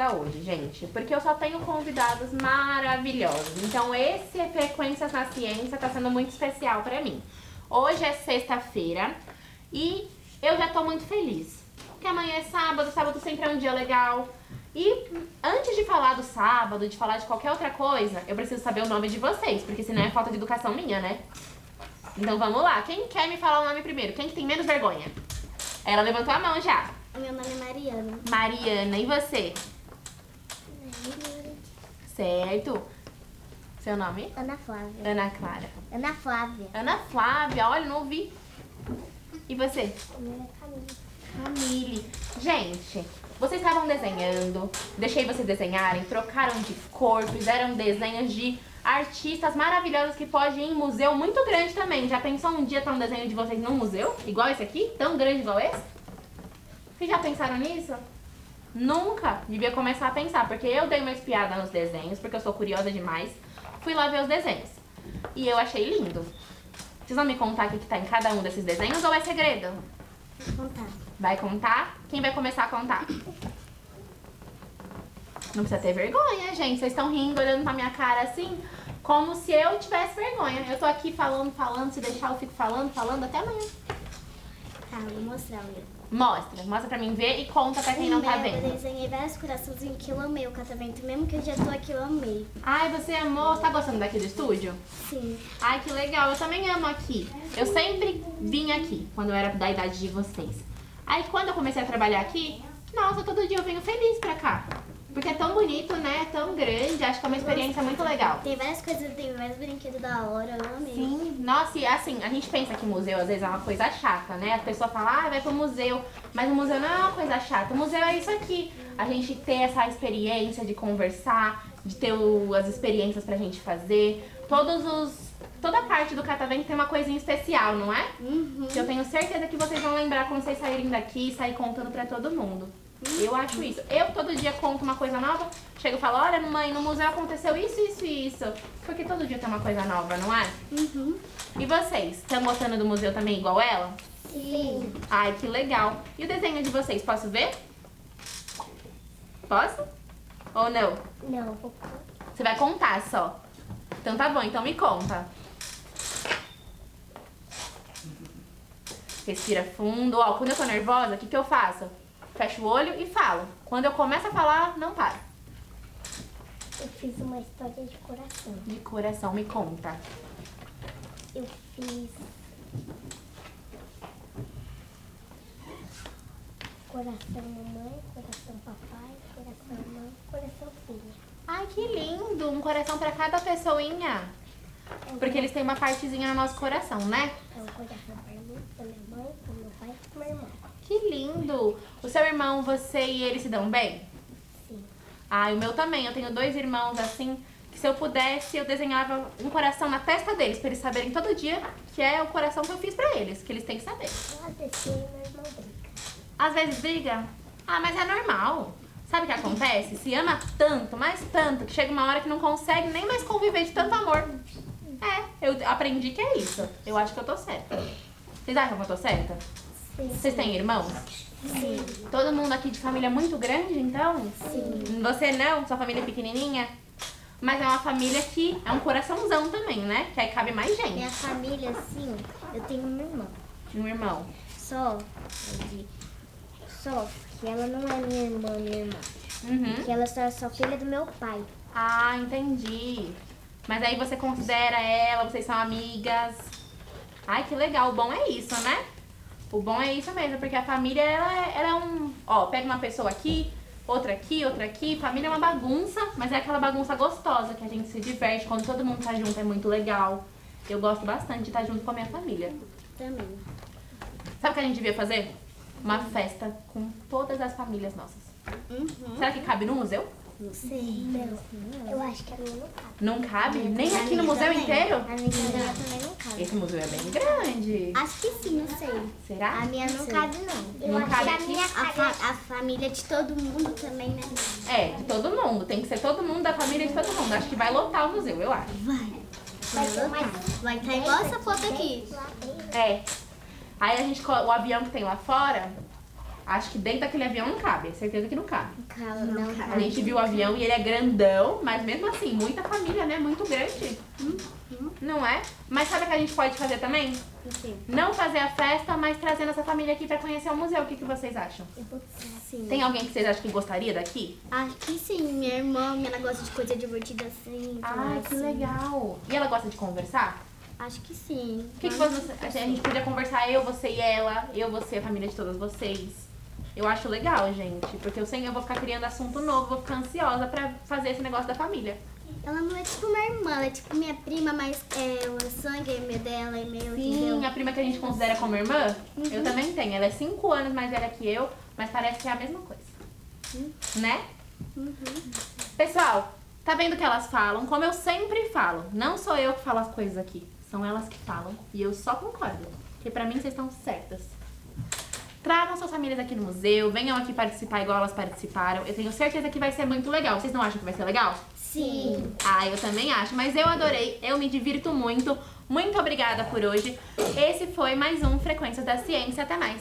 convidada hoje, gente? Porque eu só tenho convidados maravilhosos. Então, esse Frequências na Ciência tá sendo muito especial pra mim. Hoje é sexta-feira e eu já tô muito feliz. Porque amanhã é sábado, sábado sempre é um dia legal. E antes de falar do sábado, de falar de qualquer outra coisa, eu preciso saber o nome de vocês, porque senão é falta de educação minha, né? Então vamos lá. Quem quer me falar o nome primeiro? Quem que tem menos vergonha? Ela levantou a mão já. Meu nome é Mariana. Mariana, e você? Certo. Seu nome? Ana Flávia. Ana Clara. Ana Flávia. Ana Flávia, olha, não ouvi. E você? Meu é Camila. Camille. Gente, vocês estavam desenhando, deixei vocês desenharem, trocaram de cor, fizeram desenhos de artistas maravilhosos que podem ir em museu muito grande também. Já pensou um dia ter um desenho de vocês num museu? Igual esse aqui? Tão grande igual esse? Vocês já pensaram nisso? Nunca devia começar a pensar, porque eu dei uma espiada nos desenhos, porque eu sou curiosa demais. Fui lá ver os desenhos. E eu achei lindo. Vocês vão me contar o que que tá em cada um desses desenhos ou é segredo? Vou contar. Vai contar? Quem vai começar a contar? Não precisa ter vergonha, gente. Vocês estão rindo, olhando pra minha cara assim, como se eu tivesse vergonha. Eu tô aqui falando, falando, se deixar eu fico falando, falando até amanhã. Tá, vou mostrar o meu. Mostra, mostra pra mim ver e conta pra quem não tá O meu, Eu vendo. desenhei vários coraçãozinhos que eu amei o casamento. Mesmo que eu já tô aqui, eu amei. Ai, você amou? Você tá gostando daqui do estúdio? Sim. Ai, que legal. Eu também amo aqui. Eu sempre vim aqui, quando eu era da idade de vocês. Aí, quando eu comecei a trabalhar aqui, nossa, todo dia eu venho feliz pra cá. Porque é tão bonito, né? É tão grande. Acho que é uma experiência muito legal. Tem várias coisas, tem vários brinquedos da hora, eu amei. Sim, nossa, e assim, a gente pensa que museu às vezes é uma coisa chata, né? A pessoa fala, ah, vai pro museu, mas o museu não é uma coisa chata. O museu é isso aqui. A gente ter essa experiência de conversar, de ter o- as experiências pra gente fazer. Todos os. Toda parte do catavento tem uma coisinha especial, não é? Uhum. Que eu tenho certeza que vocês vão lembrar quando vocês saírem daqui e sair contando pra todo mundo. Eu acho isso. Eu todo dia conto uma coisa nova, chego e falo, olha mãe, no museu aconteceu isso, isso e isso. Porque todo dia tem uma coisa nova, não é? Uhum. E vocês, estão gostando do museu também igual ela? Sim. Ai, que legal. E o desenho de vocês, posso ver? Posso? Ou não? Não, Você vai contar só. Então tá bom, então me conta. Respira fundo. Ó, quando eu tô nervosa, o que, que eu faço? Fecho o olho e falo. Quando eu começo a falar, não para. Eu fiz uma história de coração. De coração, me conta. Eu fiz. Coração mamãe, coração papai, coração mãe, coração filha. Ai, que lindo! Um coração pra cada pessoinha. Porque eles têm uma partezinha no nosso coração, né? É um coração pra mim, pra minha mãe, pro meu pai e pro meu irmão. Que lindo! O seu irmão, você e ele se dão bem? Sim. Ah, o meu também. Eu tenho dois irmãos assim, que se eu pudesse, eu desenhava um coração na testa deles, pra eles saberem todo dia que é o coração que eu fiz pra eles, que eles têm que saber. Eu adesei e meu irmão brinca. Às vezes briga. Ah, mas é normal. Sabe o que acontece? Se ama tanto, mas tanto, que chega uma hora que não consegue nem mais conviver de tanto amor. É, eu aprendi que é isso. Eu acho que eu tô certa. Vocês acham que eu tô certa? Sim. Vocês têm irmãos? Sim. Todo mundo aqui de família muito grande, então? Sim. Você não? Sua família é pequenininha? Mas é uma família que é um coraçãozão também, né? Que aí cabe mais Minha gente. família, assim, eu tenho uma irmã. Um irmão. Só, só que ela não é minha irmã, minha irmã. Uhum. Que ela só é só filha do meu pai. Ah, entendi. Mas aí você considera ela, vocês são amigas. Ai, que legal. O bom é isso, né? O bom é isso mesmo, porque a família, ela é, ela é um... Ó, pega uma pessoa aqui, outra aqui, outra aqui. Família é uma bagunça, mas é aquela bagunça gostosa, que a gente se diverte. Quando todo mundo tá junto, é muito legal. Eu gosto bastante de estar junto com a minha família. Também. Sabe o que a gente devia fazer? Uma festa com todas as famílias nossas. Uhum. Será que cabe no museu? Não sei. Não. Eu acho que a minha não cabe. Não cabe? Nem A aqui no minha museu também. inteiro? A minha também não cabe. Esse museu é bem grande. Acho que sim, não sei. Será? A minha não cabe, não. Não cabe aqui? a, fa- a família de todo mundo também, né? É, de todo mundo. Tem que ser todo mundo da família de todo mundo. Acho que vai lotar o museu, eu acho. Vai. Vai ser mais. Vai estar igual essa foto aqui. É. Aí a gente, o avião que tem lá fora, Acho que dentro daquele avião não cabe, certeza que não cabe. Calma, não, A gente viu o avião e ele é grandão, mas mesmo assim, muita família, né? Muito grande. Não é? Mas sabe o que a gente pode fazer também? Não fazer a festa, mas trazer nossa família aqui pra conhecer o museu. O que, que vocês acham? Sim. Tem alguém que vocês acham que gostaria daqui? Acho que sim. Minha irmã, ela gosta de coisa divertida assim. Ah, então, que assim, legal. E ela gosta de conversar? Acho que sim. O que, que você, a gente podia conversar eu, você e ela, eu, você, a família de todas vocês. Eu acho legal, gente, porque eu sei eu vou ficar criando assunto novo, vou ficar ansiosa pra fazer esse negócio da família. Ela não é tipo minha irmã, ela é tipo minha prima, mas é, o sangue é meu dela e meu, Sim, entendeu? a prima que a gente considera como irmã, eu também tenho. Ela é 5 anos mais velha que eu, mas parece que é a mesma coisa. Né? Pessoal, tá vendo o que elas falam? Como eu sempre falo, não sou eu que falo as coisas aqui, são elas que falam e eu só concordo. Porque pra mim vocês estão certas. Tragam suas famílias aqui no museu, venham aqui participar igual elas participaram. Eu tenho certeza que vai ser muito legal. Vocês não acham que vai ser legal? Sim. Ah, eu também acho, mas eu adorei, eu me divirto muito. Muito obrigada por hoje. Esse foi mais um Frequência da Ciência. Até mais.